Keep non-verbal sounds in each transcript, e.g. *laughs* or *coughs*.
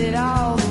it all.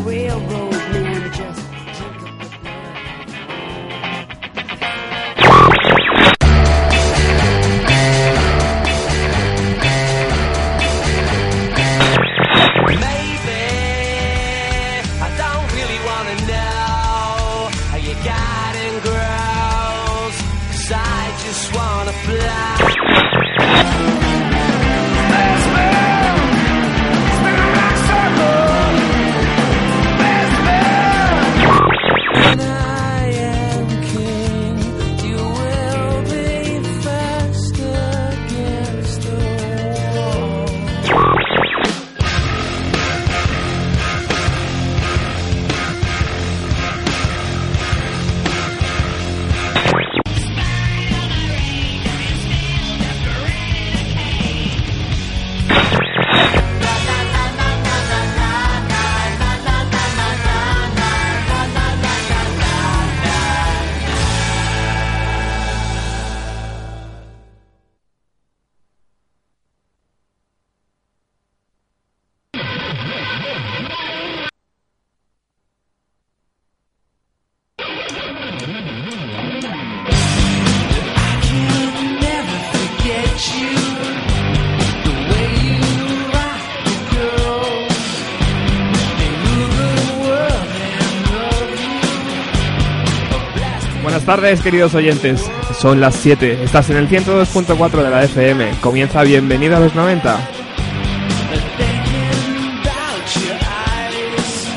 Tardes, queridos oyentes. Son las 7. Estás en el 102.4 de la FM. Comienza Bienvenido a los 90. thinking about your eyes.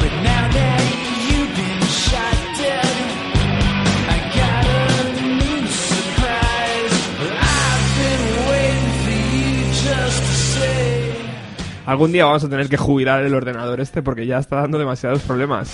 But now that you've been shot dead, I got a new surprise. I've been waiting for you just to say. Algún día vamos a tener que jubilar el ordenador este porque ya está dando demasiados problemas.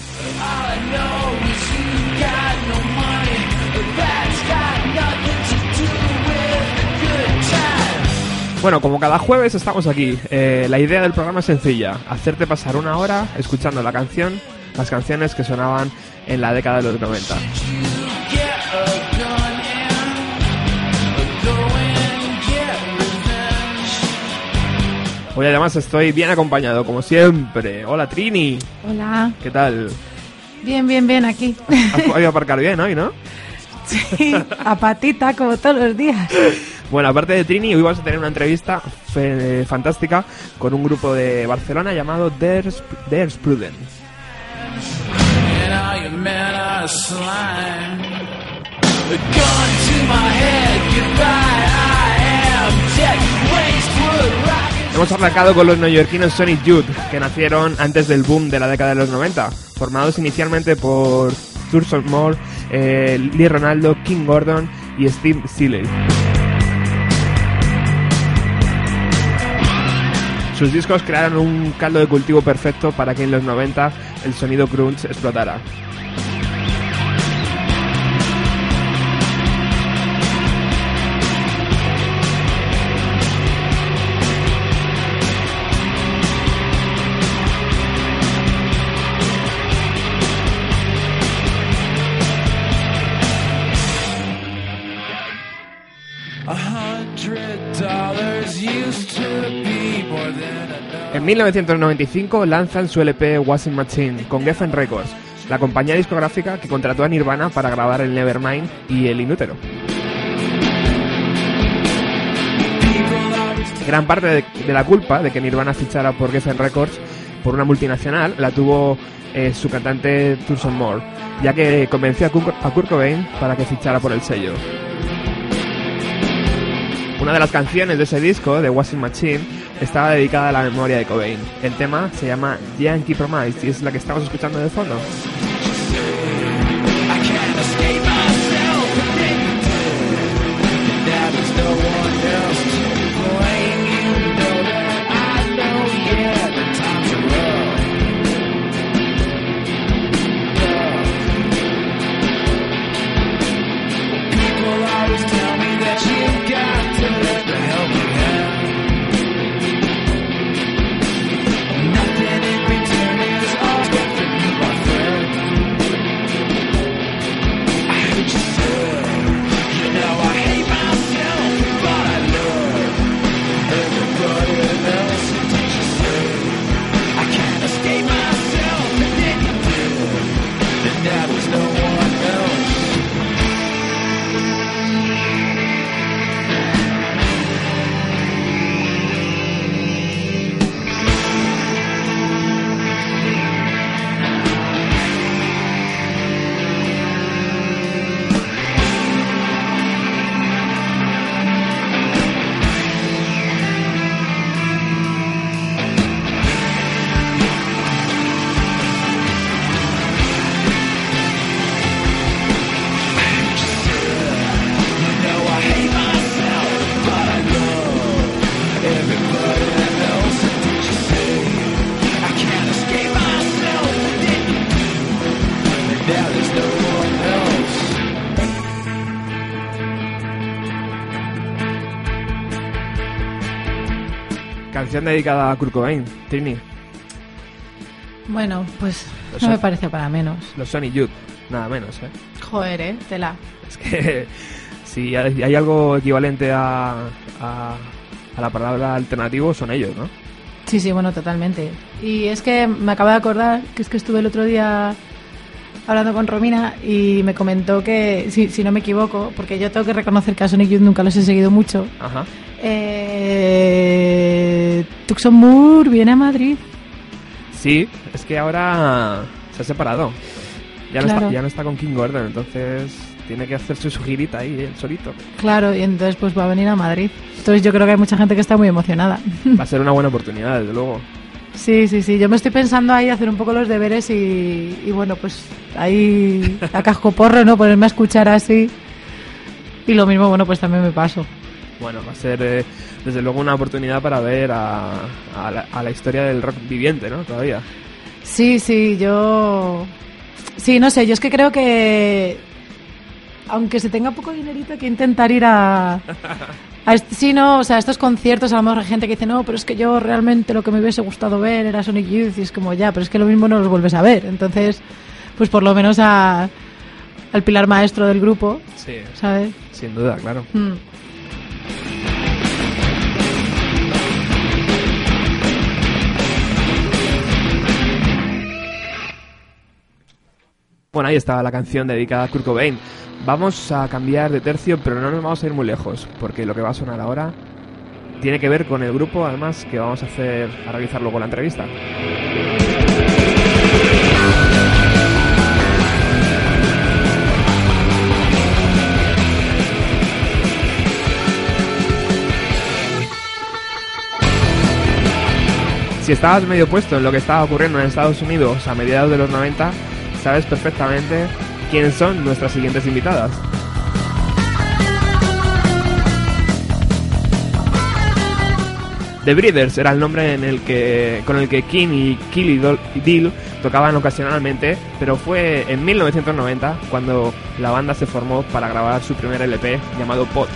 Bueno, como cada jueves estamos aquí. Eh, la idea del programa es sencilla. Hacerte pasar una hora escuchando la canción, las canciones que sonaban en la década de los 90. Get a gun and go and get revenge. Hoy además estoy bien acompañado, como siempre. Hola Trini, Hola, ¿qué tal? bien, bien, bien aquí. Has podido aparcar bien hoy, ¿no? *laughs* Sí, a patita como todos los días. *laughs* Bueno, aparte de Trini, hoy vamos a tener una entrevista fe- fantástica con un grupo de Barcelona llamado There's, There's Prudence. Hemos arrancado con los neoyorquinos Sonic Youth, que nacieron antes del boom de la década de los 90, formados inicialmente por Thurston Moore, eh, Lee Ronaldo, King Gordon y Steve Seeley. Sus discos crearon un caldo de cultivo perfecto para que en los 90 el sonido grunge explotara. En 1995 lanzan su LP Washing Machine con Geffen Records, la compañía discográfica que contrató a Nirvana para grabar el Nevermind y el Inútero. Gran parte de, la culpa de que Nirvana fichara por Geffen Records por una multinacional la tuvo eh, su cantante Thurston Moore, ya que convenció a Kurt, a Kurt Cobain para que fichara por el sello. Una de las canciones de ese disco, de Washing Machine, estaba dedicada a la memoria de Cobain. El tema se llama Yankee Promise y es la que estamos escuchando de fondo. Canción dedicada a Kurt Cobain, Trini, Bueno, pues Los no me parece para menos. los Sonic Youth, nada menos, ¿eh? Joder, eh, tela. Es que *laughs* si hay hay algo equivalente a, a, a la palabra alternativo, son ellos, ¿no? Sí, sí, bueno, totalmente. Y es que me acabo de acordar que es que estuve el otro día hablando con Romina y me comentó que, si, si no me equivoco, porque yo tengo que reconocer que a Sonic Youth nunca los he seguido mucho, Ajá. eh, Tucson Moore viene a Madrid. Sí, es que ahora se ha separado. Ya no, está, ya no está con King Gordon, entonces tiene que hacerse su girita ahí, él solito. Claro, y entonces pues va a venir a Madrid. Entonces yo creo que hay mucha gente que está muy emocionada. Va a ser una buena oportunidad, desde luego. Sí, sí, sí. Yo me estoy pensando ahí hacer un poco los deberes y, y bueno, pues ahí a casco porro, ¿no? Ponerme a escuchar así. Y lo mismo, bueno, pues también me paso. Bueno, va a ser eh, desde luego una oportunidad para ver a, a la, a la historia del rock viviente, ¿no? Todavía. Sí, sí, yo... Sí, no sé, yo es que creo que... Aunque se tenga poco dinerito, hay que intentar ir a... *laughs* a est- sí, no, o sea, estos conciertos, a lo mejor hay gente que dice, no, pero es que yo realmente lo que me hubiese gustado ver era Sonic Youth, y es como, ya, pero es que lo mismo no los vuelves a ver. Entonces, pues por lo menos a, al pilar maestro del grupo, Sí, ¿sabes? sin duda, claro. Mm. Bueno, ahí estaba la canción dedicada a Kurt Cobain. Vamos a cambiar de tercio, pero no nos vamos a ir muy lejos, porque lo que va a sonar ahora tiene que ver con el grupo, además, que vamos a hacer, a realizar luego la entrevista. Si estabas medio puesto en lo que estaba ocurriendo en Estados Unidos a mediados de los 90, sabes perfectamente quiénes son nuestras siguientes invitadas. The Breeders era el nombre con el que King y Killy Deal tocaban ocasionalmente, pero fue en 1990 cuando la banda se formó para grabar su primer LP llamado Pot.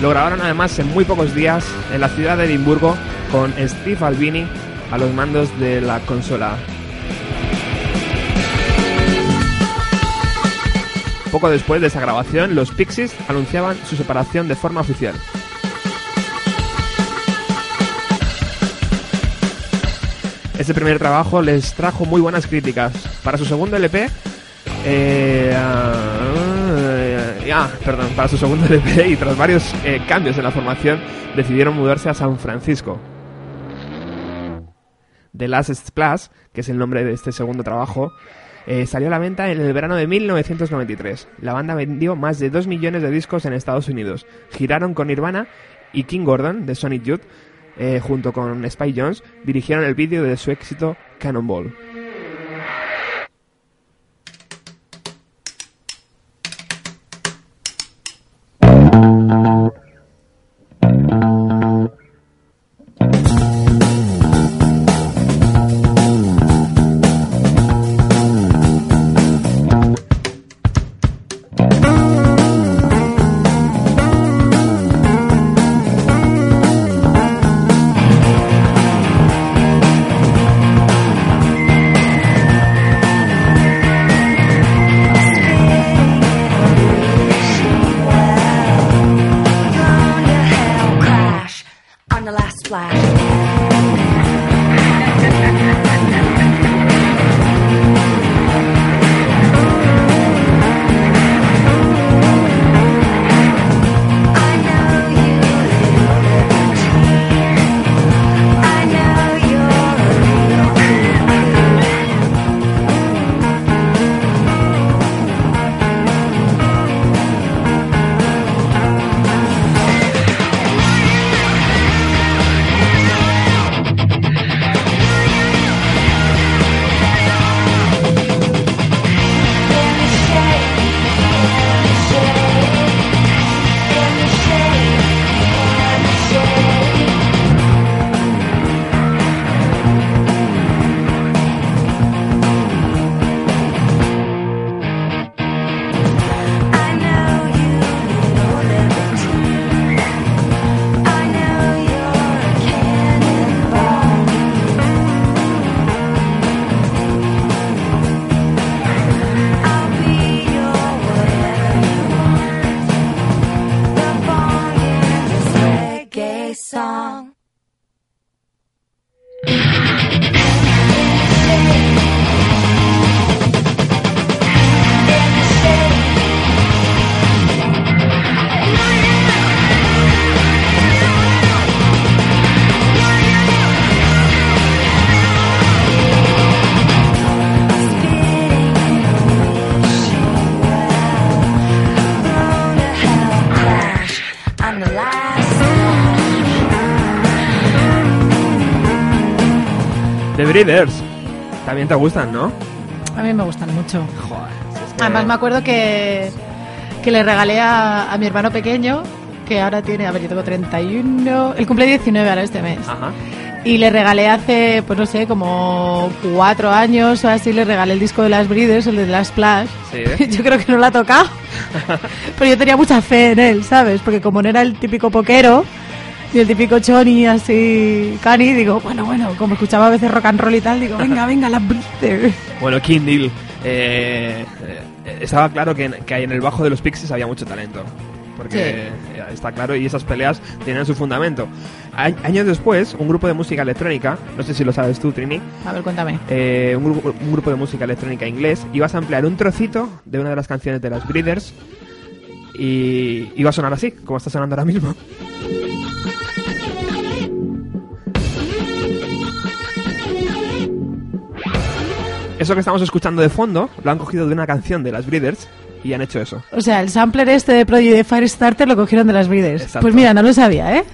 Lo grabaron además en muy pocos días en la ciudad de Edimburgo con Steve Albini a los mandos de la consola. Poco después de esa grabación, los Pixies anunciaban su separación de forma oficial. Ese primer trabajo les trajo muy buenas críticas. Para su segundo LP, eh, ah, ah, perdón, para su segundo LP y tras varios eh, cambios en la formación, decidieron mudarse a San Francisco. The Last Splash, que es el nombre de este segundo trabajo, eh, salió a la venta en el verano de 1993. La banda vendió más de 2 millones de discos en Estados Unidos. Giraron con Nirvana y King Gordon de Sonic Youth, eh, junto con Spy Jones, dirigieron el vídeo de su éxito Cannonball. También te gustan, ¿no? A mí me gustan mucho. Joder. si es que- Además me acuerdo que, que le regalé a, a mi hermano pequeño, que ahora tiene, a ver, yo tengo 31, él cumple 19 ahora este mes. Ajá. Y le regalé hace, pues no sé, como cuatro años o así, le regalé el disco de las Breeders, el de las Splash. Sí, ¿eh? *laughs* Yo creo que no lo ha tocado. *laughs* Pero yo tenía mucha fe en él, ¿sabes? Porque como no era el típico poquero, ni el típico choni así cani, digo, bueno, bueno, como escuchaba a veces rock and roll y tal, digo, venga, venga, las Breeders. Bueno, King Deal. eh, eh, estaba claro que en, que en el bajo de los Pixies había mucho talento. Porque eh, está claro, y esas peleas tenían su fundamento. A- años después, un grupo de música electrónica, no sé si lo sabes tú, Trini, A ver, cuéntame. eh, un, grupo, un grupo de música electrónica inglés, ibas a ampliar un trocito de una de las canciones de las Breeders y iba a sonar así, como está sonando ahora mismo. Eso que estamos escuchando de fondo lo han cogido de una canción de las Breeders y han hecho eso. O sea, el sampler este de Prodigy de Firestarter lo cogieron de las Breeders. Exacto. Pues mira, no lo sabía, ¿eh?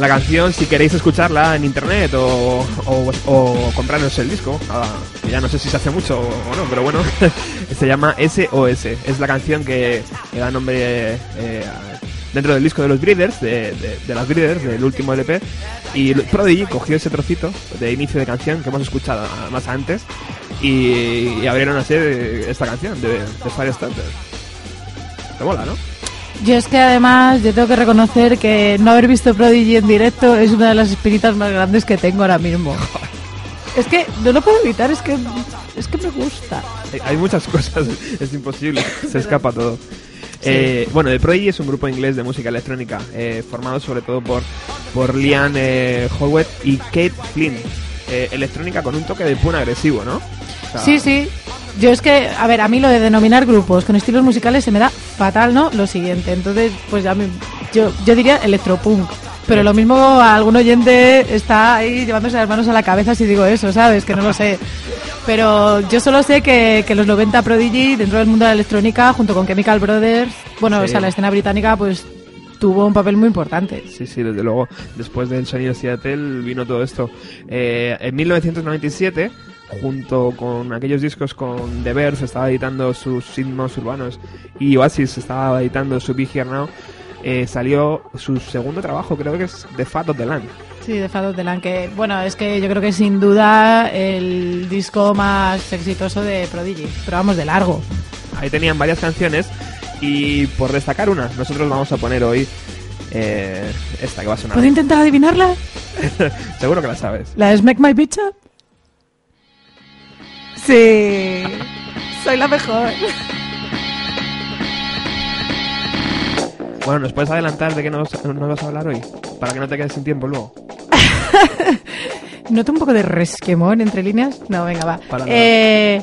La canción, si queréis escucharla en internet o, comprarnos el disco, ah, ya no sé si se hace mucho o no, pero bueno, *laughs* se llama SOS. Es la canción que, da nombre eh, dentro del disco de los Breeders, de, de- las Breeders, del último LP. Y Prodigy cogió ese trocito de inicio de canción que hemos escuchado más antes y, y abrieron así esta canción de, de Firestarter. Te mola, ¿no? Yo es que además yo tengo que reconocer que no haber visto Prodigy en directo es una de las espinitas más grandes que tengo ahora mismo. Es que no lo puedo evitar, es que es que me gusta. Hay- muchas cosas, *laughs* es imposible, se escapa todo. Eh, bueno, The Prodigy es un grupo inglés de música electrónica, eh, formado sobre todo por, por Liam eh, Howard y Kate Flynn. Eh, electrónica con un toque de pun agresivo, ¿no? O sea, Sí, sí. Yo es que, a ver, a mí lo de denominar grupos con estilos musicales se me da fatal, ¿no? Lo siguiente. Entonces, pues ya me, yo, yo diría electropunk. Pero lo mismo algún oyente está ahí llevándose las manos a la cabeza si digo eso, ¿sabes? Que no lo sé. Pero yo solo sé que, que los 90 Prodigy dentro del mundo de la electrónica, junto con Chemical Brothers, bueno, Sí. o sea, la escena británica, pues tuvo un papel muy importante. Sí, sí, desde luego. Después del sonido Seattle vino todo esto. Eh, en 1997, junto con aquellos discos con The Verve, estaba editando sus himnos urbanos y Oasis estaba editando su Big Here Now, eh, salió su segundo trabajo, creo que es The Fat of the Land. Sí, de Fat of the Land, que bueno, es que yo creo que sin duda el disco más exitoso de Prodigy, pero vamos, de largo. Ahí tenían varias canciones y por destacar una, nosotros vamos a poner hoy eh, esta que va a sonar. ¿Puedo intentar adivinarla? *laughs* Seguro que la sabes. ¿La de Smack My Bitch Up? Sí, soy la mejor. Bueno, ¿nos puedes adelantar de qué nos, nos vas a hablar hoy? Para que no te quedes sin tiempo luego. *laughs* ¿Noto un poco de resquemón entre líneas? No, venga, va. Para. Eh,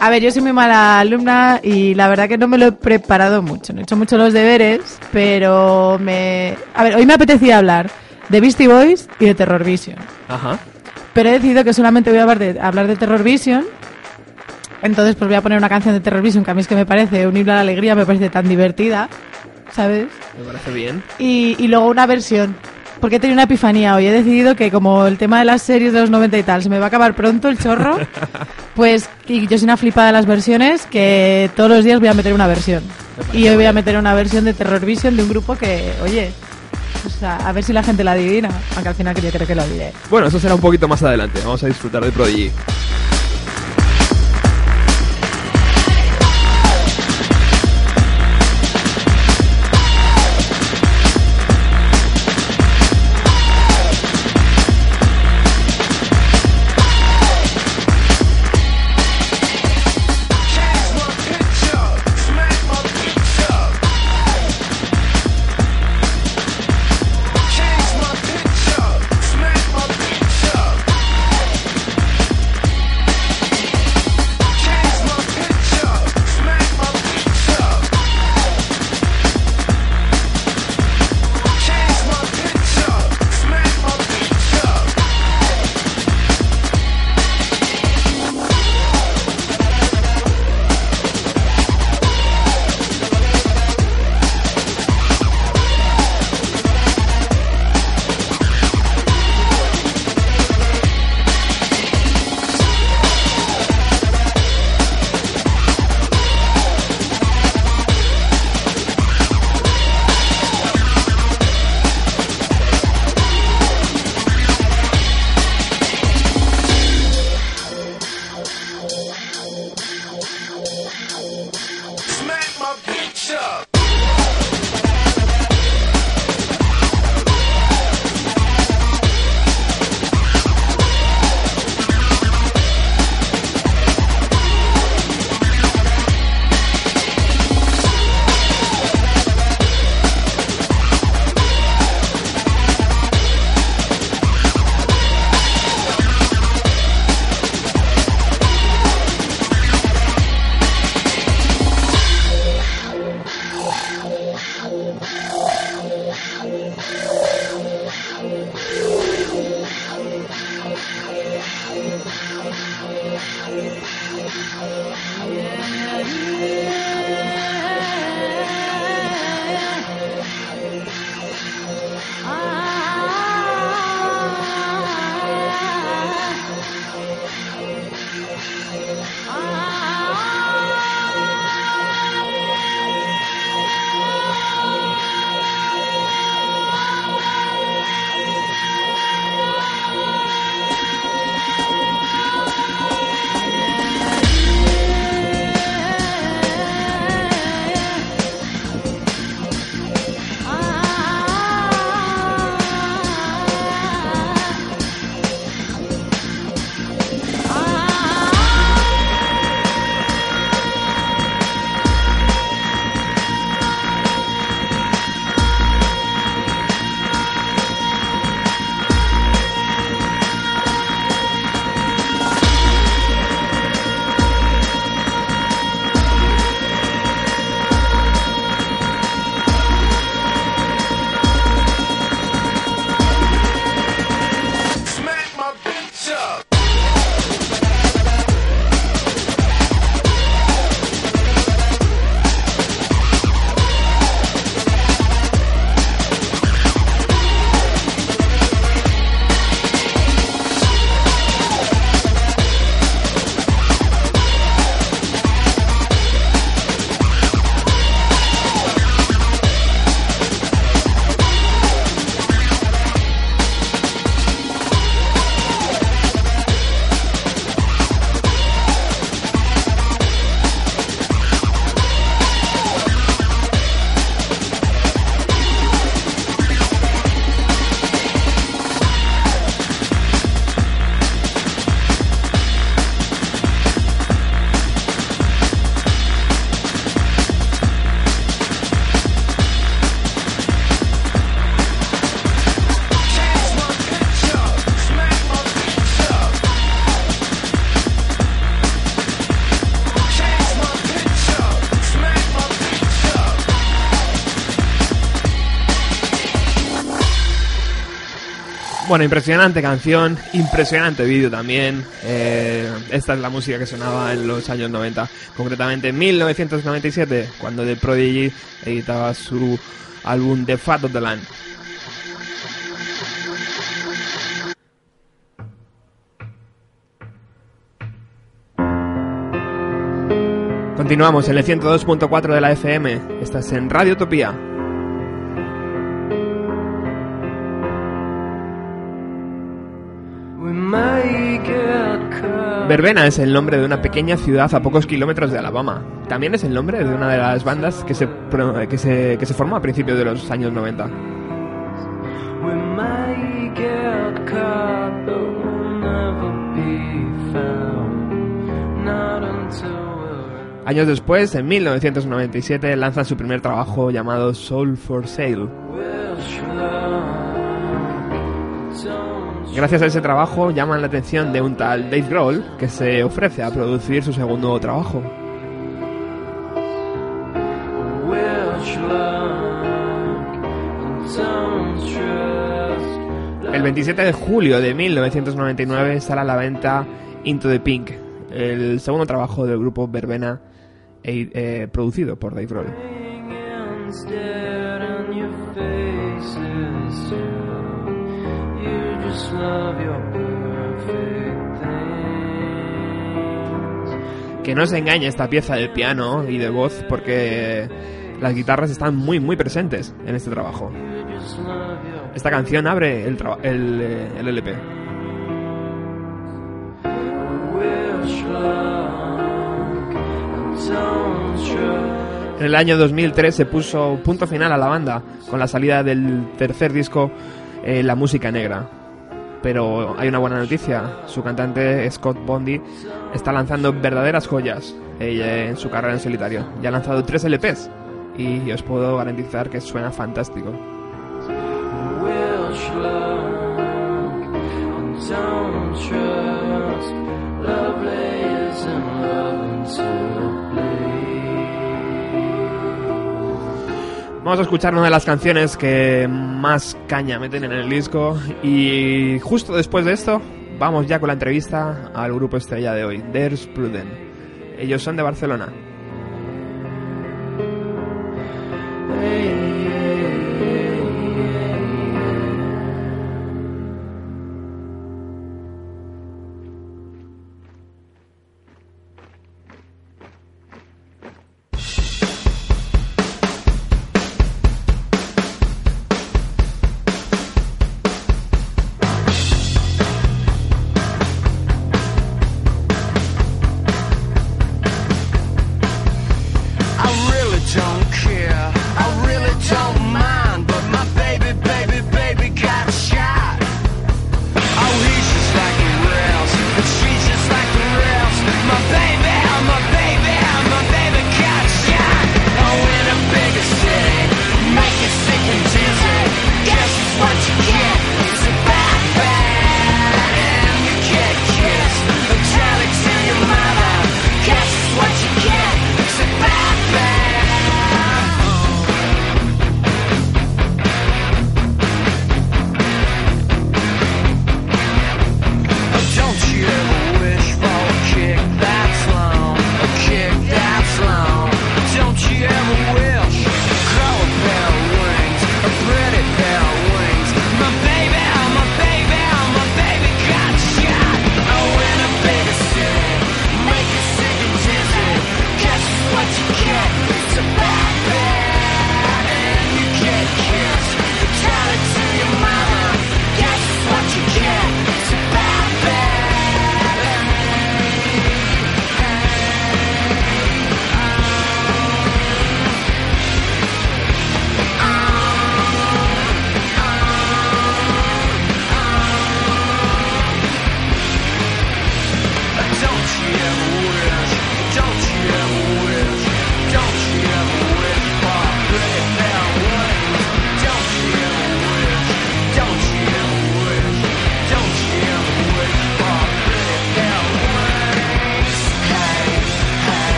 a ver, yo soy muy mala alumna y la verdad que no me lo he preparado mucho. No he hecho mucho los deberes, pero me... A ver, hoy me apetecía hablar de Beastie Boys y de Terror Vision. Ajá. Pero he decidido que solamente voy a hablar de, hablar de Terror Vision. Entonces, pues voy a poner una canción de Terror Vision que a mí es que me parece un himno a la alegría, me parece tan divertida, ¿sabes? Me parece bien. Y, y luego una versión. Porque he tenido una epifanía hoy. He decidido que como el tema de las series de los 90 y tal se me va a acabar pronto el chorro, *laughs* pues y yo soy una flipada de las versiones que todos los días voy a meter una versión. Y hoy voy a meter una versión de Terror Vision de un grupo que, oye, o sea, a ver si la gente la adivina. Aunque al final yo creo que lo diré. Bueno, eso será un poquito más adelante. Vamos a disfrutar de Prodigy. Bueno, impresionante canción, impresionante vídeo también. Eh, esta es la música que sonaba en los años 90, concretamente en 1997, cuando The Prodigy editaba su álbum The Fat of the Land. Continuamos en el 102.4 de la FM. Estás en Radio Utopía. Verbena es el nombre de una pequeña ciudad a pocos kilómetros de Alabama. También es el nombre de una de las bandas que se, que se, que se formó a principios de los años 90. We may get caught, but we'll never be found. Not until we're Años después, en 1997, lanzan su primer trabajo llamado Soul for Sale. Gracias a ese trabajo llaman la atención de un tal Dave Grohl que se ofrece a producir su segundo trabajo. El 27 de julio de 1999 sale a la venta Into the Pink, el segundo trabajo del grupo Verbena e- eh, producido por Dave Grohl. Que no se engañe esta pieza de piano y de voz porque las guitarras están muy muy presentes en este trabajo. Esta canción abre el, eh, LP. trust. En el año 2003 se puso punto final a la banda con la salida del tercer disco eh, La Música Negra. Pero hay una buena noticia, su cantante Scott Bondi está lanzando verdaderas joyas en su carrera en solitario. Ya ha lanzado tres LPs y os puedo garantizar que suena fantástico. Vamos a escuchar una de las canciones que más caña meten en el disco y justo después de esto vamos ya con la entrevista al grupo estrella de hoy, There's Pruden. Ellos son de Barcelona.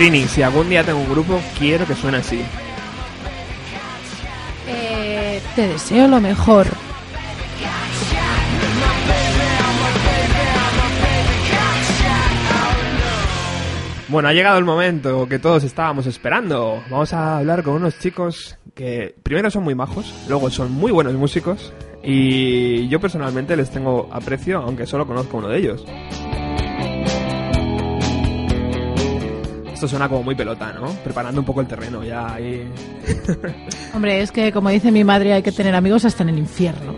Trini, si algún día tengo un grupo, quiero que suene así. Eh, te deseo lo mejor. Bueno, ha llegado el momento que todos estábamos esperando. Vamos a hablar con unos chicos que primero son muy majos, luego son muy buenos músicos y yo personalmente les tengo aprecio, aunque solo conozco uno de ellos. Esto suena como muy pelota, ¿no? Preparando un poco el terreno ya ahí. *laughs* Hombre, es que como dice mi madre, hay que tener amigos hasta en el infierno.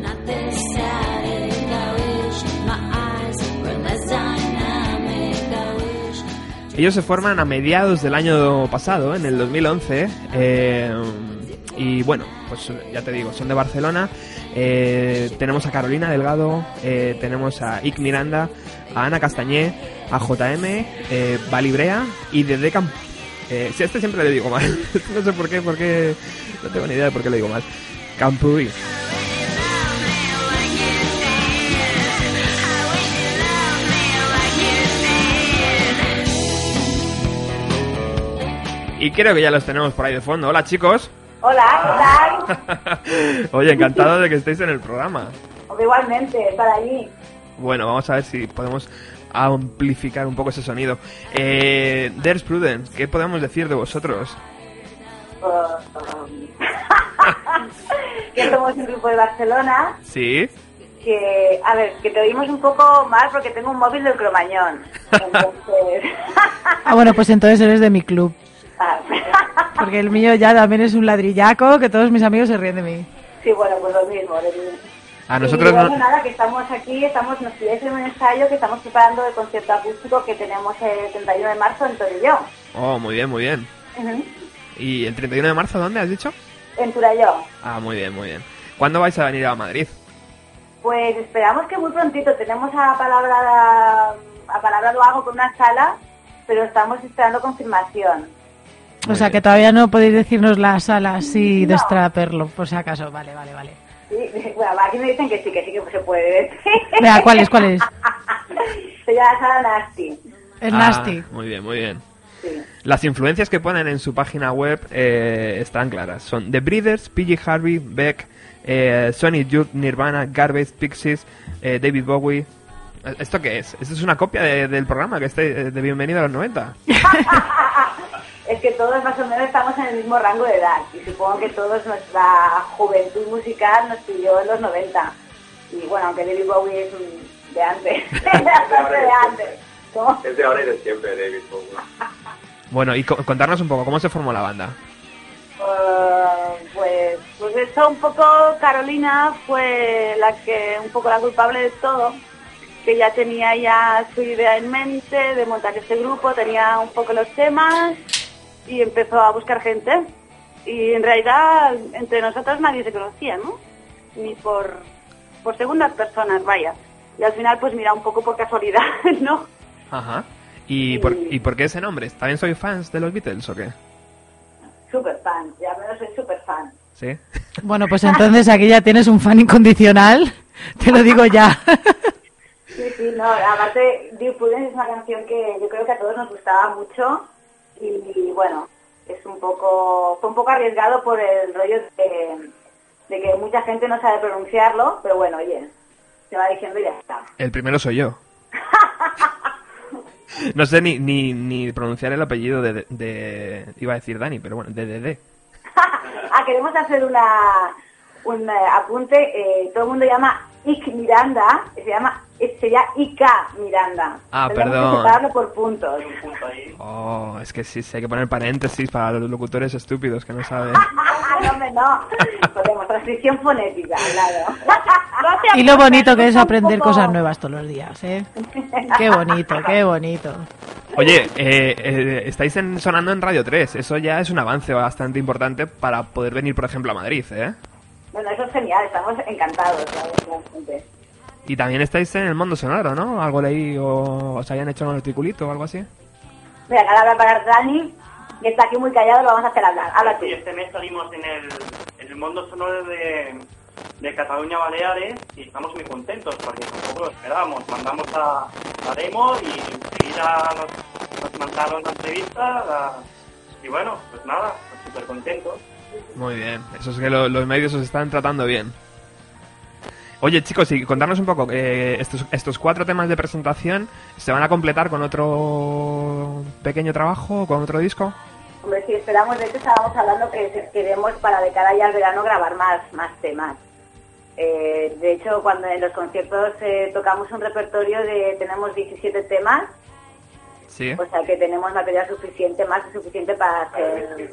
Ellos se forman a mediados del año pasado, en el 2011. eh, y bueno, pues ya te digo, son de Barcelona. Eh, tenemos a Carolina Delgado, eh, tenemos a Ick Miranda, a Ana Castañé, a JM, eh, Valibrea y de Decam. Eh, si este siempre le digo mal. *laughs* no sé por qué, porque no tengo ni idea de por qué le digo mal. Campuri. Y creo que ya los tenemos por ahí de fondo. Hola chicos. Hola, ¿qué tal? *laughs* Oye, encantado de que estéis en el programa. Igualmente, estar allí. Bueno, vamos a ver si podemos amplificar un poco ese sonido. Eh, There's Prudence, ¿qué podemos decir de vosotros? *laughs* Que somos un grupo de Barcelona ¿Sí? que, a ver, que te oímos un poco mal porque tengo un móvil del cromañón. *laughs* Entonces, Ah, bueno, pues entonces eres de mi club. Ah, Porque el mío ya también es un ladrillaco que todos mis amigos se ríen de mí. sí, bueno, pues lo mismo. lo mismo. A nosotros y bueno, no... nada, que estamos aquí, estamos, nos pidáis en un ensayo que estamos preparando el concierto acústico que tenemos el 31 de marzo en Torellón. Oh, muy bien, muy bien. ¿Y el 31 de marzo dónde has dicho? En Turallón. Ah, muy bien, muy bien. ¿Cuándo vais a venir a Madrid? Pues esperamos que muy prontito tenemos a palabra a palabra lo hago con una sala, pero estamos esperando confirmación. O sea, que todavía no podéis decirnos la sala así de extraperlo, por si acaso. Vale, vale, vale. Sí, *laughs* bueno, aquí me dicen que sí, que sí que se puede decir. Vea, ¿cuál es, cuál es? *laughs* Se llama Sala Nasty. El Ah, Nasty. Muy bien, muy bien. Sí. Las influencias que ponen en su página web eh, están claras. Son The Breeders, PG Harvey, Beck, eh, Sonic Youth, Nirvana, Garbage, Pixies, eh, David Bowie. ¿Esto qué es? ¿Esto es una copia de- del programa que esté de Bienvenido a los 90? *laughs* Es que todos más o menos estamos en el mismo rango de edad y supongo que todos nuestra juventud musical nos pilló en los 90. Y bueno, aunque David Bowie es un- de antes, *laughs* *laughs* bastante de antes. ¿Cómo? Es de ahora y de siempre, David Bowie. Bueno, y co- contarnos un poco, ¿cómo se formó la banda? Eh, pues, pues eso un poco Carolina fue la que un poco la culpable de todo que ya tenía ya su idea en mente de montar este grupo tenía un poco los temas y empezó a buscar gente y en realidad entre nosotros nadie se conocía no ni por por segundas personas vaya y al final pues mira un poco por casualidad *laughs* no Ajá. ¿Y por, ¿Y por qué ese nombre? ¿También soy fans de los Beatles o qué? super fan ya menos soy super fan Sí. Bueno, pues entonces aquí ya tienes un fan incondicional. Te lo digo ya. *laughs* Sí, sí, no, aparte Dear Prudence es una canción que yo creo que a todos nos gustaba mucho y, y, bueno, es un poco, fue un poco arriesgado por el rollo de, de que mucha gente no sabe pronunciarlo, pero bueno, oye, se va diciendo y ya está. El primero soy yo. *laughs* No sé ni, ni, ni pronunciar el apellido de, de- Iba a decir Dani, pero bueno, de DD. *laughs* ah, queremos hacer una, un eh, apunte, eh, todo el mundo llama Ick Miranda, se llama, sería Ika Miranda. Ah, Tenemos perdón. que separarlo por puntos. Oh, es que sí, sí, hay que poner paréntesis para los locutores estúpidos que no saben. Ah, *laughs* no, hombre, no. Podemos, transcripción fonética, claro. *laughs* Y lo bonito que es aprender cosas nuevas todos los días, ¿eh? *laughs* Qué bonito, qué bonito. Oye, eh, eh, estáis en- sonando en Radio 3. Eso ya es un avance bastante importante para poder venir, por ejemplo, a Madrid, ¿eh? Bueno, eso es genial, estamos encantados, ¿sabes? realmente. Y también estáis en el mundo sonoro, ¿no? Algo leí o os hayan hecho un articulito o algo así. Mira, ahora va a parar Dani, que está aquí muy callado, lo vamos a hacer hablar. Habla tú. Sí, este mes salimos en el, en el mundo sonoro de, de Cataluña Baleares y estamos muy contentos porque tampoco lo esperábamos. Mandamos a la demo y enseguida nos, nos mandaron la entrevista la- y bueno, pues nada, pues súper contentos. Muy bien. Eso es que lo- los medios os están tratando bien. Oye, chicos, y contarnos un poco, eh, estos, estos cuatro temas de presentación se van a completar con otro pequeño trabajo, con otro disco. Hombre, sí, esperamos, de hecho estábamos hablando que queremos para de cara ya al verano grabar más, más temas. Eh, de hecho, cuando en los conciertos eh, tocamos un repertorio de, tenemos 17 temas, Sí. o sea que tenemos material suficiente, más que suficiente para hacer...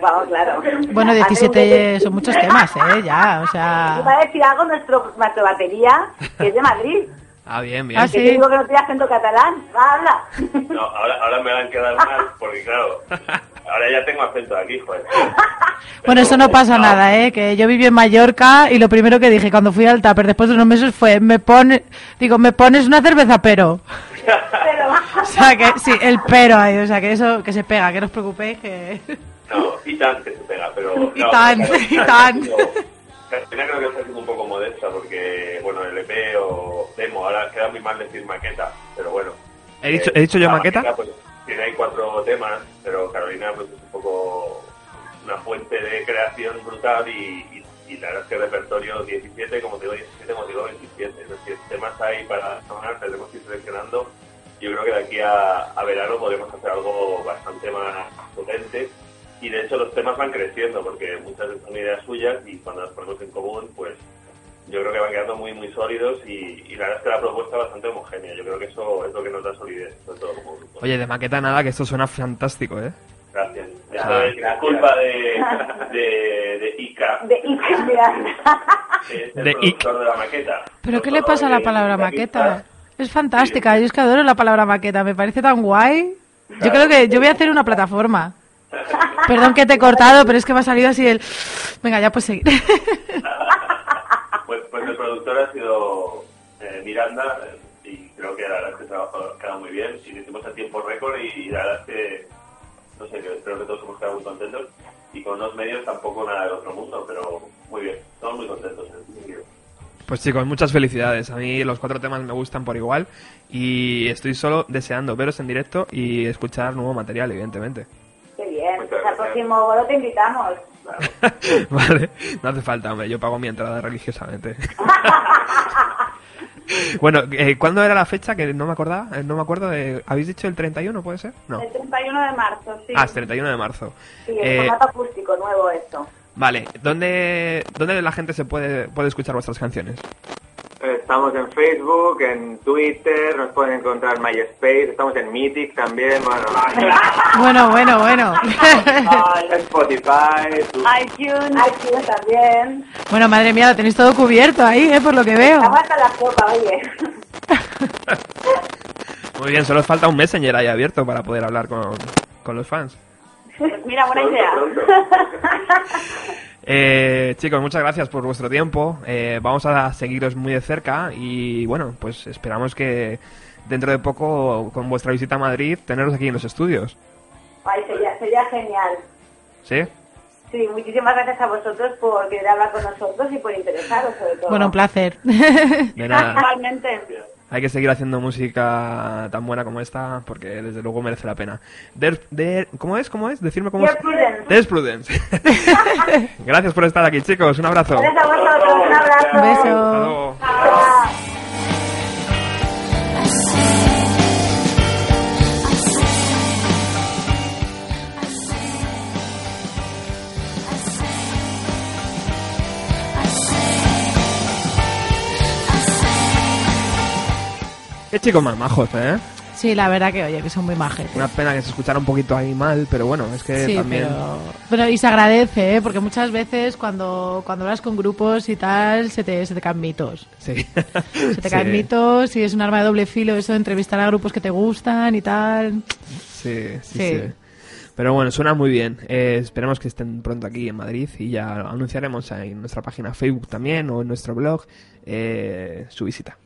Vamos, claro. Bueno, Hacer un 17 son muchos temas, ¿eh? Ya, o sea... va a decir algo nuestro, nuestra batería, que es de Madrid. *laughs* Ah, bien, bien. Ah, sí. digo que no tiene acento catalán. Va, habla. *laughs* No, ahora, ahora me van a quedar mal, porque claro, ahora ya tengo acento aquí, joder. *laughs* Bueno, eso no pasa nada, ¿eh? Que yo viví en Mallorca y lo primero que dije cuando fui al Tupper después de unos meses fue, me pone, digo, me pones una cerveza, pero... Pero, O sea, que sí, el pero ahí, o sea, que eso, que se pega, que no os preocupéis, que... No, y tan que se pega, pero... Y no, tan, Carolina y ha tan. sido- Carolina creo que está siendo un poco modesta porque, bueno, el EP o demo, ahora queda muy mal decir maqueta, pero bueno. ¿He dicho, he dicho yo maqueta? pues, tiene ahí cuatro temas, pero Carolina pues es un poco una fuente de creación brutal y, y, y la verdad es que el repertorio 17, como te digo 17, como te digo 27, es decir, temas ahí para sonar, tendremos que ir seleccionando. Yo creo que de aquí a, a verano podemos hacer algo bastante más potente y de hecho los temas van creciendo porque muchas son ideas suyas y cuando las ponemos en común pues yo creo que van quedando muy muy sólidos y, y la verdad es que la propuesta es bastante homogénea yo creo que eso es lo que nos da solidez sobre todo como grupo Oye, de maqueta nada, que esto suena fantástico, ¿eh? gracias Ah, eso es gracias. culpa de, *laughs* de, de Ica de Ica Miranda. que es el De productor de la maqueta ¿Pero qué le pasa a la de palabra maqueta? Es fantástica, yo es que adoro la palabra maqueta, me parece tan guay. Yo creo que yo voy a hacer una plataforma. Perdón que te he cortado, pero es que me ha salido así el... Venga, ya puedes seguir. Pues, pues el productor ha sido eh, Miranda eh, y creo que la verdad es que el trabajo ha quedado muy bien y lo hicimos a tiempo récord y, y la verdad es que no sé, que espero que todos hemos quedado muy contentos. Y con unos medios tampoco nada del otro mundo, pero muy bien, estamos muy contentos en ese sentido. Pues chicos, muchas felicidades. A mí los cuatro temas me gustan por igual y estoy solo deseando veros en directo y escuchar nuevo material, evidentemente. Próximo bolo te invitamos. *laughs* vale, no hace falta, hombre, yo pago mi entrada religiosamente. *laughs* bueno, eh, ¿cuándo era la fecha? Que no me acordaba, eh, no me acuerdo de... ¿Habéis dicho el 31, puede ser? No. El 31 de marzo, sí. Ah, es 31 de marzo. Sí, en Eh, formato acústico nuevo esto. Vale, ¿dónde, ¿dónde la gente se puede, puede escuchar vuestras canciones? Estamos en Facebook, en Twitter, nos pueden encontrar en MySpace, estamos en Mythic también, bueno, *laughs* Bueno, bueno, bueno. *laughs* Spotify, tu- iTunes. iTunes también. bueno, madre mía, lo tenéis todo cubierto ahí, ¿eh? Por lo que veo. Aguanta la copa, oye. *laughs* Muy bien, solo os falta un Messenger ahí abierto para poder hablar con, con los fans. Pues mira, buena idea. Eh, chicos, muchas gracias por vuestro tiempo. Eh, vamos a seguiros muy de cerca y bueno, pues esperamos que dentro de poco, con vuestra visita a Madrid, teneros aquí en los estudios. Ay, sería, sería genial. ¿Sí? Sí, muchísimas gracias a vosotros por querer hablar con nosotros y por interesaros sobre todo. Bueno, un placer. De nada. Igualmente. Hay que seguir haciendo música tan buena como esta porque desde luego merece la pena. Der- der- ¿Cómo es? ¿Cómo es? Decirme cómo es. Prudence. *laughs* Gracias por estar aquí, chicos. Un abrazo. Gracias a vosotros, un abrazo. Un beso. Hasta luego. Qué chicos más majos, ¿eh? Sí, la verdad que, oye, que son muy majes. Una pena que se escuchara un poquito ahí mal, pero bueno, es que Sí, también... pero, pero y se agradece, ¿eh? porque muchas veces cuando, cuando hablas con grupos y tal, se te, se te caen mitos. Sí. Se te *laughs* caen mitos y es un arma de doble filo eso de entrevistar a grupos que te gustan y tal. Sí, sí, Sí. sí. Pero bueno, suena muy bien. Eh, esperemos que estén pronto aquí en Madrid y ya anunciaremos en nuestra página Facebook también o en nuestro blog eh, su visita.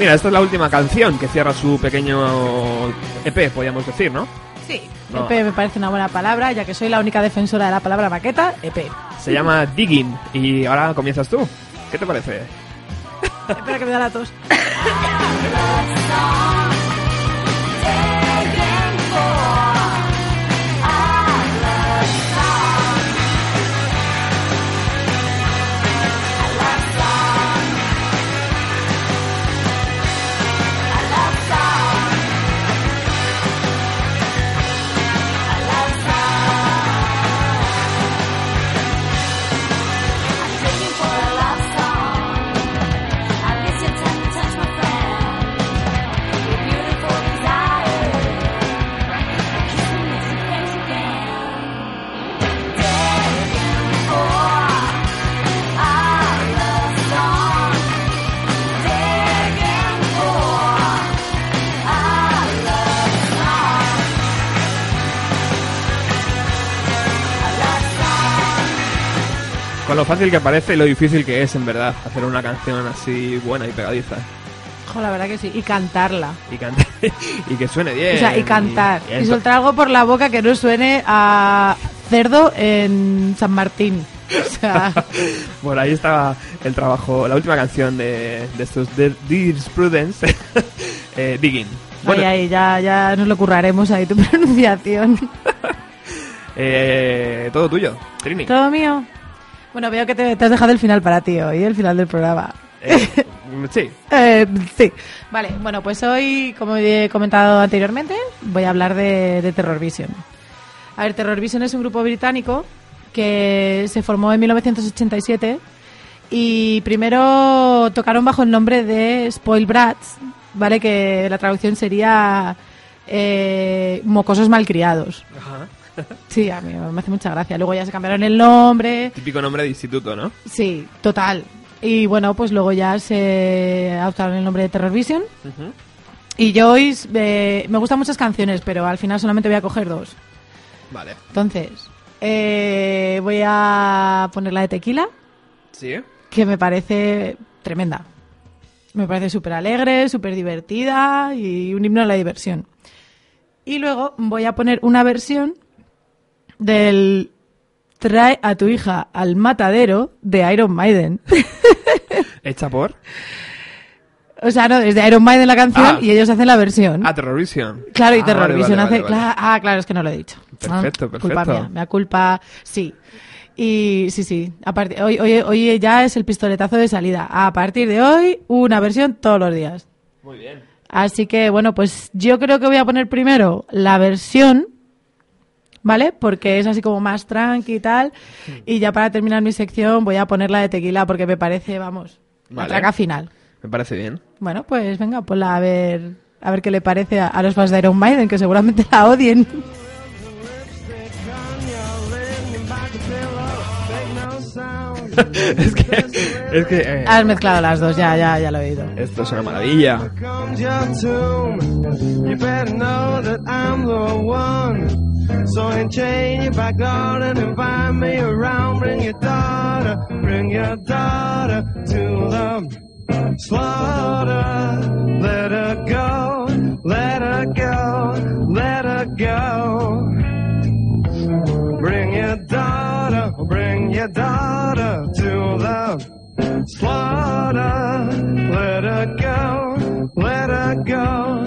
Mira, esta es la última canción que cierra su pequeño EP, podríamos decir, ¿no? Sí. No. EP me parece una buena palabra, ya que soy la única defensora de la palabra maqueta, EP. Se llama Digging y ahora comienzas tú. ¿Qué te parece? *laughs* Espera que me da la tos. *coughs* lo fácil que parece y lo difícil que es, en verdad, hacer una canción así buena y pegadiza. Jo, la verdad que sí. Y cantarla. Y, canta- *laughs* y que suene bien. o sea, y cantar. y Y, eso. soltar algo por la boca que no suene a cerdo en San Martín. O sea, *laughs* Bueno, ahí estaba el trabajo, la última canción de, de estos de Dear Prudence, *laughs* eh, Digging. Bueno, ahí, ahí, ya, ya nos lo curraremos ahí tu pronunciación. eh, todo tuyo, Trini. ¿Todo mío? Bueno, veo que te, te has dejado el final para ti hoy, el final del programa. Eh, *laughs* sí, Eh, sí. Vale, bueno, pues hoy, como he comentado anteriormente, voy a hablar de, de Terror Vision. A ver, Terror Vision es un grupo británico que se formó en 1987 y primero tocaron bajo el nombre de Spoil Brats, ¿vale? Que la traducción sería eh, mocosos malcriados. Ajá. Sí, a mí me hace mucha gracia. Luego ya se cambiaron el nombre. típico nombre de instituto, ¿no? Sí, total. Y bueno, pues luego ya se adoptaron el nombre de Terror Vision. Y yo hoy eh, me gustan muchas canciones, pero al final solamente voy a coger dos. Vale. Entonces, eh, voy a poner la de tequila, ¿Sí? que me parece tremenda. Me parece súper alegre, súper divertida y un himno a la diversión. Y luego voy a poner una versión del Trae a tu hija al matadero de Iron Maiden. *laughs* ¿Hecha por? o sea, no, es de Iron Maiden la canción Ah. y ellos hacen la versión. Ah, Terrorvision. Claro, y Ah, vale, Terrorvision vale, hace... vale, vale. cla- Ah, claro, es que no lo he dicho. Perfecto, Ah, Culpa perfecto. mía, me da culpa... Sí. Y sí, sí. A partir, hoy, hoy, hoy ya es el pistoletazo de salida. A partir de hoy, una versión todos los días. Muy bien. Así que, bueno, pues yo creo que voy a poner primero la versión, ¿vale? Porque es así como más tranqui y tal. Y ya para terminar mi sección voy a poner la de tequila porque me parece, vamos, la Vale. traca final. Me parece bien. Bueno, pues venga, ponla a ver, a ver qué le parece a, a los fans de Iron Maiden, que seguramente la odien. *laughs* es que... Es que... eh, Has mezclado las dos, ya, ya, ya lo he oído. esto es una maravilla. comes your tomb. You better know that I'm the one. So enchain your back door and invite me around. Bring your daughter, bring your daughter to the slaughter. Your daughter to the slaughter. Let her go, let her go,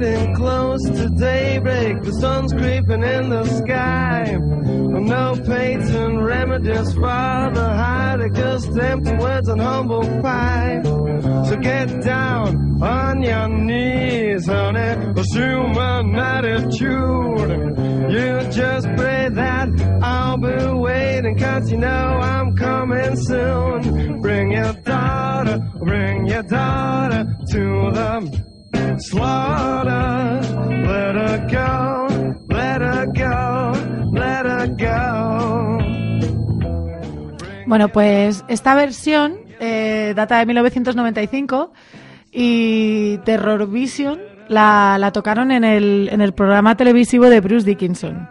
getting close to daybreak. The sun's creeping in the sky. No patent remedies for the heartache, just empty words and humble pie. So get down on your knees, honey. Assume an attitude. You just pray that I'll be waiting, cause you know I'm coming soon. Bring your daughter, bring your daughter to the Bueno, pues esta versión eh, data de 1995 y Terror Vision la, la tocaron en el, en el programa televisivo de Bruce Dickinson.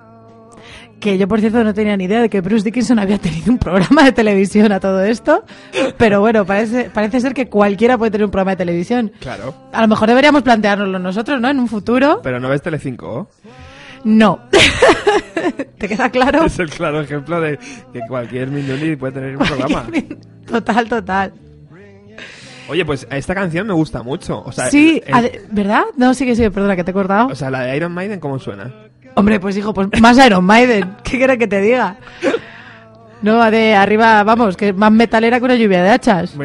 Que yo, por cierto, no tenía ni idea de que Bruce Dickinson había tenido un programa de televisión a todo esto. Pero bueno, parece, parece ser que cualquiera puede tener un programa de televisión. Claro. A lo mejor deberíamos planteárnoslo nosotros, ¿no? En un futuro. Pero no ves Telecinco. No. *laughs* ¿Te queda claro? Es el claro ejemplo de que cualquier Minduni puede tener un programa. *laughs* Total, total. Oye, pues esta canción me gusta mucho. O sea, sí, el- ¿verdad? No, sí que sí, perdona que te he cortado. o sea, la de Iron Maiden, ¿cómo suena? Hombre, pues hijo, pues más Iron Maiden. *laughs* ¿Qué quieres que te diga? No, de arriba, vamos, que más metalera que una lluvia de hachas.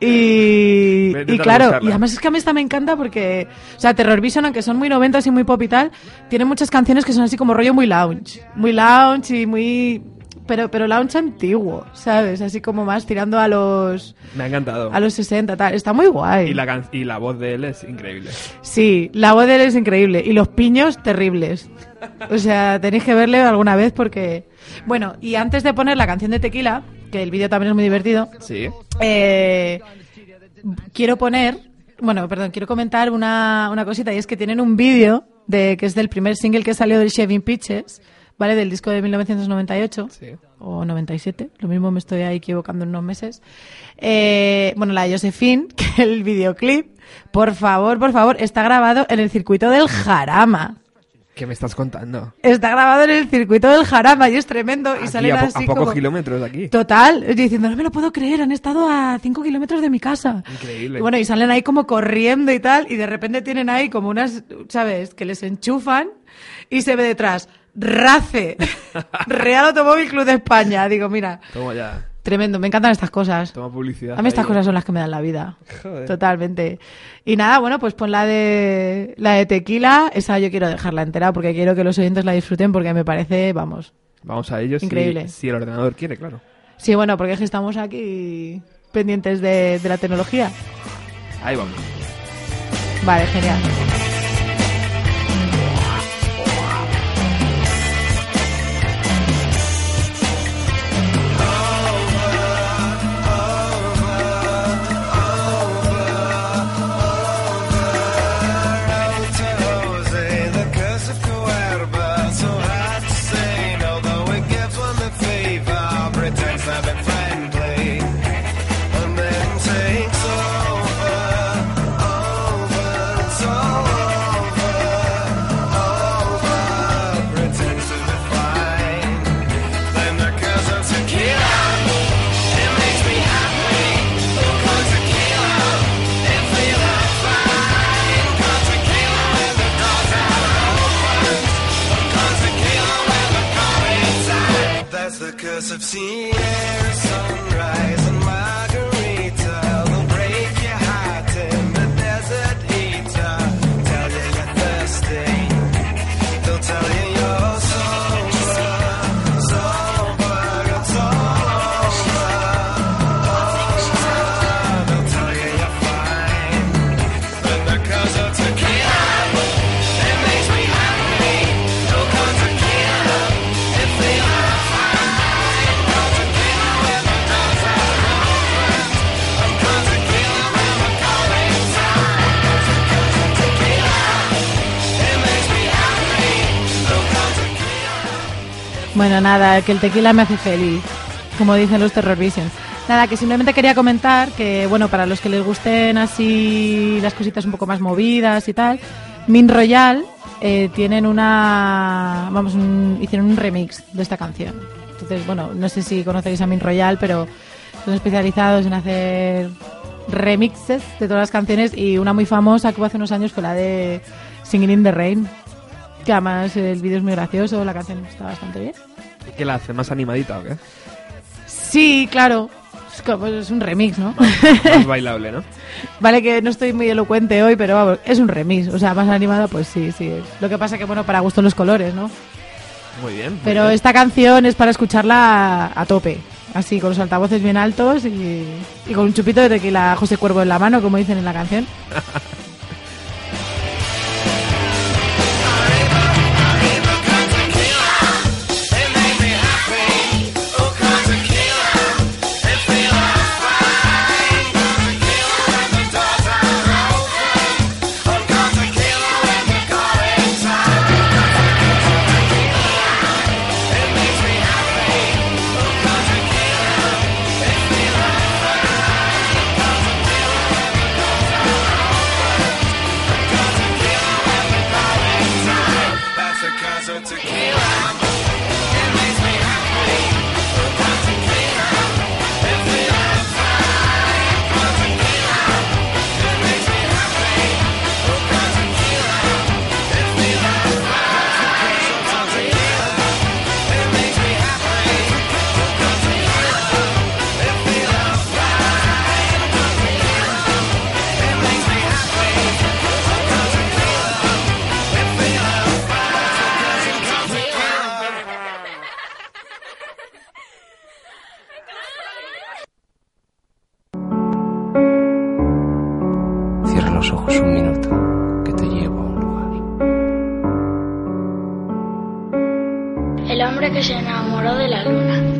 Y, y claro, buscarla. y además es que a mí esta me encanta porque, o sea, Terror Vision, aunque son muy noventas y muy pop y tal, tiene muchas canciones que son así como rollo muy lounge. Muy lounge y muy... Pero, pero lounge antiguo, ¿sabes? Así como más tirando a los... Me ha encantado. A los 60, tal. Está muy guay. Y la, can- y la voz de él es increíble. Sí, la voz de él es increíble. Y los piños, terribles. O sea, tenéis que verle alguna vez porque... Bueno, y antes de poner la canción de Tequila, que el vídeo también es muy divertido, Sí. eh, quiero poner... Bueno, perdón, quiero comentar una, una cosita y es que tienen un vídeo de que es del primer single que salió del Shaving Pitches, ¿vale? Del disco de 1998 Sí. o 97, lo mismo me estoy ahí equivocando en unos meses. Eh, bueno, la de Josephine, *laughs* que el videoclip, por favor, por favor, está grabado en el circuito del Jarama. ¿Qué me estás contando? Está grabado en el circuito del Jarama y es tremendo. Y Aquí, salen a, po- a así pocos como... kilómetros de aquí. Total, y diciendo, no me lo puedo creer, han estado a 5 kilómetros de mi casa. Increíble. Y bueno, y salen ahí como corriendo y tal, y de repente tienen ahí como unas, ¿sabes? Que les enchufan y se ve detrás, RACE, *laughs* Real Automóvil Club de España. Digo, mira, Toma ya. tremendo, me encantan estas cosas. Toma publicidad. A mí estas ahí. cosas son las que me dan la vida. Joder. Totalmente. Y nada, bueno, pues pon la de la de tequila, esa yo quiero dejarla entera porque quiero que los oyentes la disfruten porque me parece, vamos. Vamos a ello si- Increíble. Si, el ordenador quiere, claro. Sí, bueno, porque es que estamos aquí pendientes de, de la tecnología. Ahí vamos. Vale, genial. Bueno, nada, que el tequila me hace feliz, como dicen los Terror Visions. Nada, que simplemente quería comentar que, bueno, para los que les gusten así las cositas un poco más movidas y tal, Min Royal eh, tienen una. Vamos, un- hicieron un remix de esta canción. Entonces, bueno, no sé si conocéis a Min Royal, pero son especializados en hacer remixes de todas las canciones y una muy famosa que hubo hace unos años fue la de Singing in the Rain. Que además el vídeo es muy gracioso, la canción está bastante bien. ¿Y ¿Qué la hace? ¿Más animadita o qué? Sí, claro. Es, como- es un remix, ¿no? *laughs* Más bailable, ¿no? vale que no estoy muy elocuente hoy, pero vamos, es un remix. O sea, más animada, pues sí, sí. Lo que pasa que, bueno, para gusto los colores, ¿no? Muy bien. muy Pero bien. esta canción es para escucharla a, a tope. Así, con los altavoces bien altos y, y con un chupito de tequila José Cuervo en la mano, como dicen en la canción. *laughs* de la luna.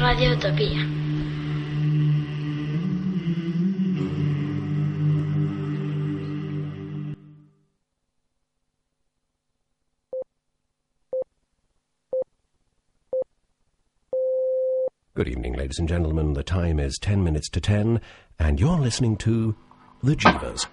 Radio Utopía. Good evening, ladies and gentlemen. The time is 10 minutes to 10, and you're listening to The Jivas.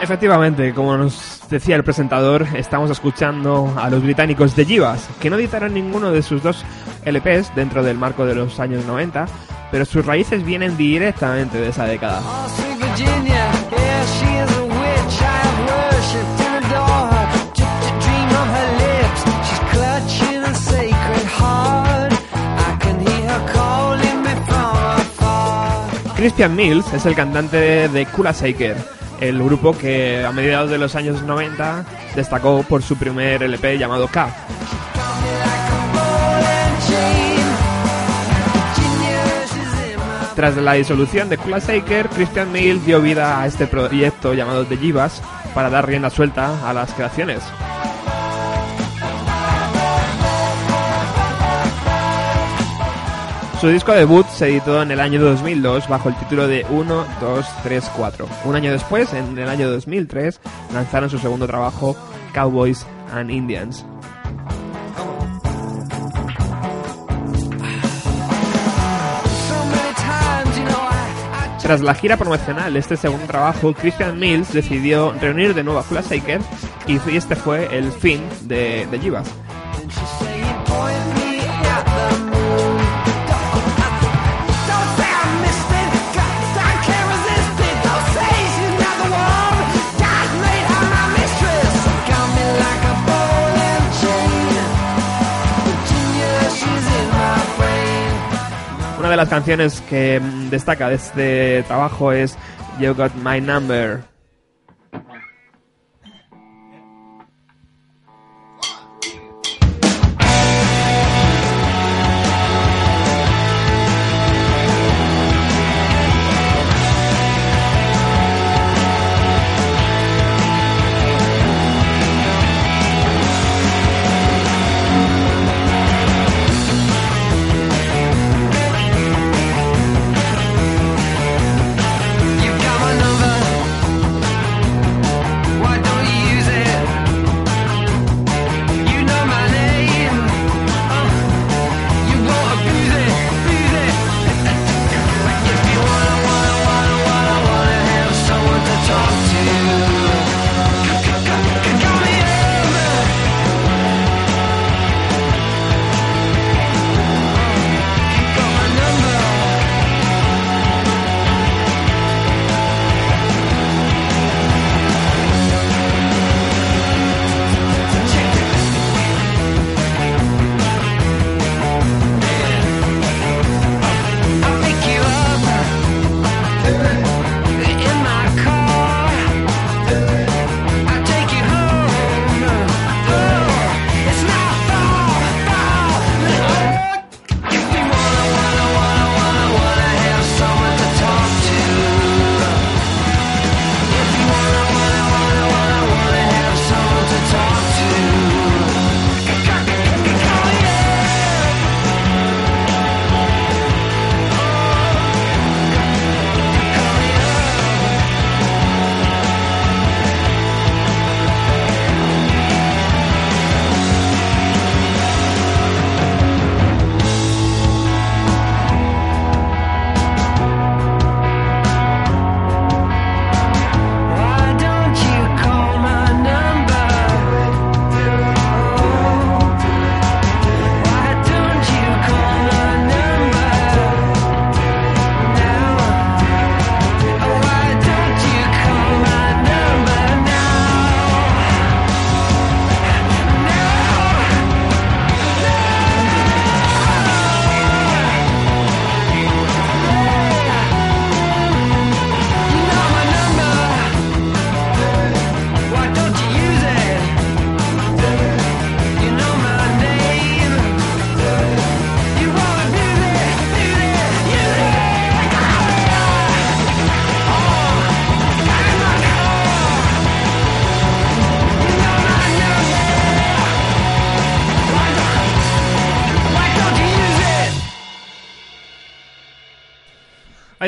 Efectivamente, como nos decía el presentador, estamos escuchando a los británicos de Jivas, que no editaron ninguno de sus dos LPs dentro del marco de los años 90, pero sus raíces vienen directamente de esa década. Christian Mills es el cantante de Kula Shaker, el grupo que a mediados de los años 90 destacó por su primer LP llamado K. Tras la disolución de Kula Shaker, Christian Mills dio vida a este proyecto llamado The Jivas para dar rienda suelta a las creaciones. Su disco debut se editó en el año 2002 bajo el título de 1, 2, 3, 4. Un año después, en el año 2003, lanzaron su segundo trabajo, Cowboys and Indians. Tras la gira promocional de este segundo trabajo, Christian Mills decidió reunir de nuevo a Flash y este fue el fin de, de. Una de las canciones que mm, destaca de este trabajo es You Got My Number.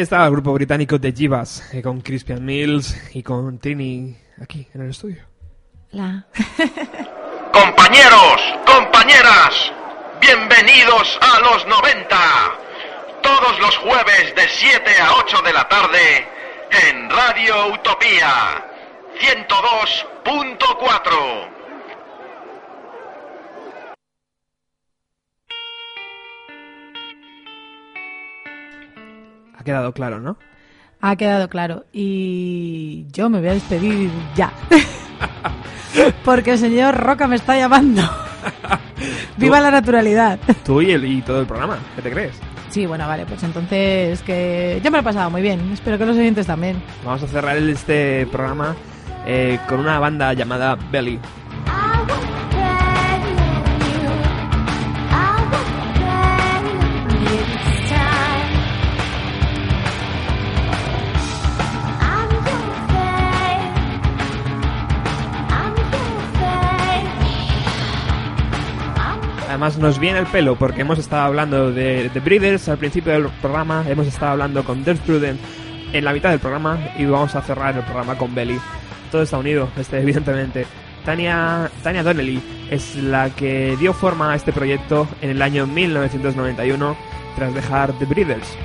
Ahí está el grupo británico de Givas, eh, con Christian Mills y con Trini aquí en el estudio. La. *laughs* Compañeros, compañeras, bienvenidos a los 90. Todos los jueves de 7 a 8 de la tarde en Radio Utopía 102.4. Ha quedado claro, ¿no? Ha quedado claro. Y yo me voy a despedir ya. *laughs* Porque el señor Roca me está llamando. *laughs* Viva la naturalidad. Tú y, el, y todo el programa, ¿qué te crees? Sí, bueno, vale, pues entonces que yo me lo he pasado muy bien. Espero que los oyentes también. Vamos a cerrar este programa eh, con una banda llamada Belly. Además nos viene el pelo porque hemos estado hablando de The Breeders al principio del programa, hemos estado hablando con Dirk Prudent en la mitad del programa y vamos a cerrar el programa con Belly. Todo está unido, este, *laughs* evidentemente. Tania, Tania Donnelly es la que dio forma a este proyecto en el año 1991 tras dejar The Breeders.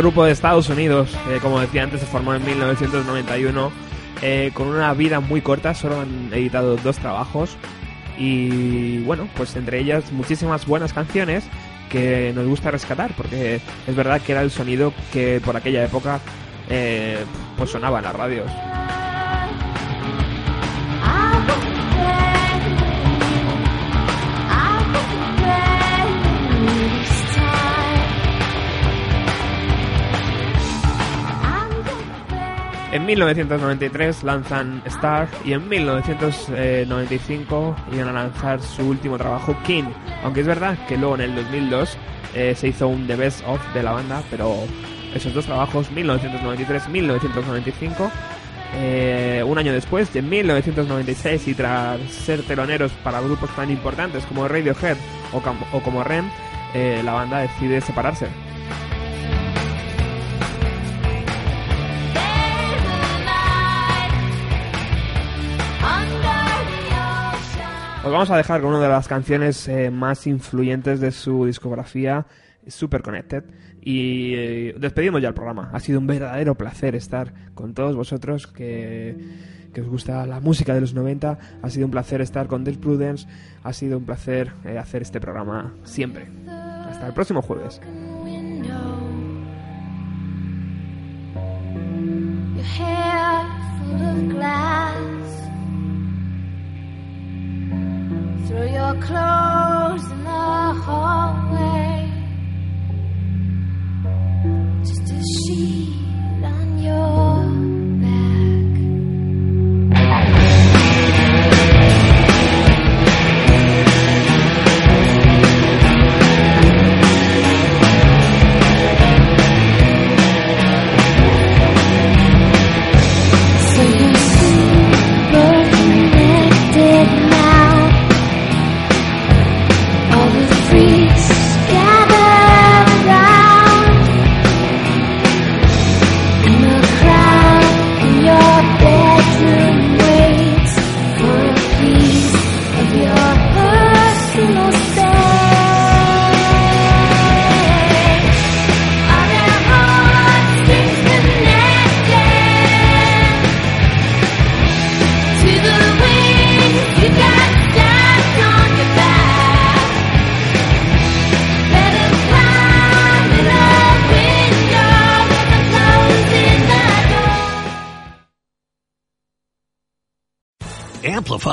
Grupo de Estados Unidos, eh, como decía antes, se formó en 1991 eh, con una vida muy corta, solo han editado dos trabajos y bueno, pues entre ellas muchísimas buenas canciones que nos gusta rescatar porque es verdad que era el sonido que por aquella época eh, pues sonaba en las radios. En 1993 lanzan Star y en 1995 iban a lanzar su último trabajo, King. Aunque es verdad que luego en el 2002 eh, se hizo un The Best of de la banda, pero esos dos trabajos, 1993-1995, eh, un año después, en 1996, y tras ser teloneros para grupos tan importantes como Radiohead o, o como Rem, eh, la banda decide separarse. Os vamos a dejar con una de las canciones eh, más influyentes de su discografía, Super Connected. Y eh, despedimos ya el programa. Ha sido un verdadero placer estar con todos vosotros que, que os gusta la música de los 90. Ha sido un placer estar con Death Prudence. Ha sido un placer eh, hacer este programa siempre. Hasta el próximo jueves.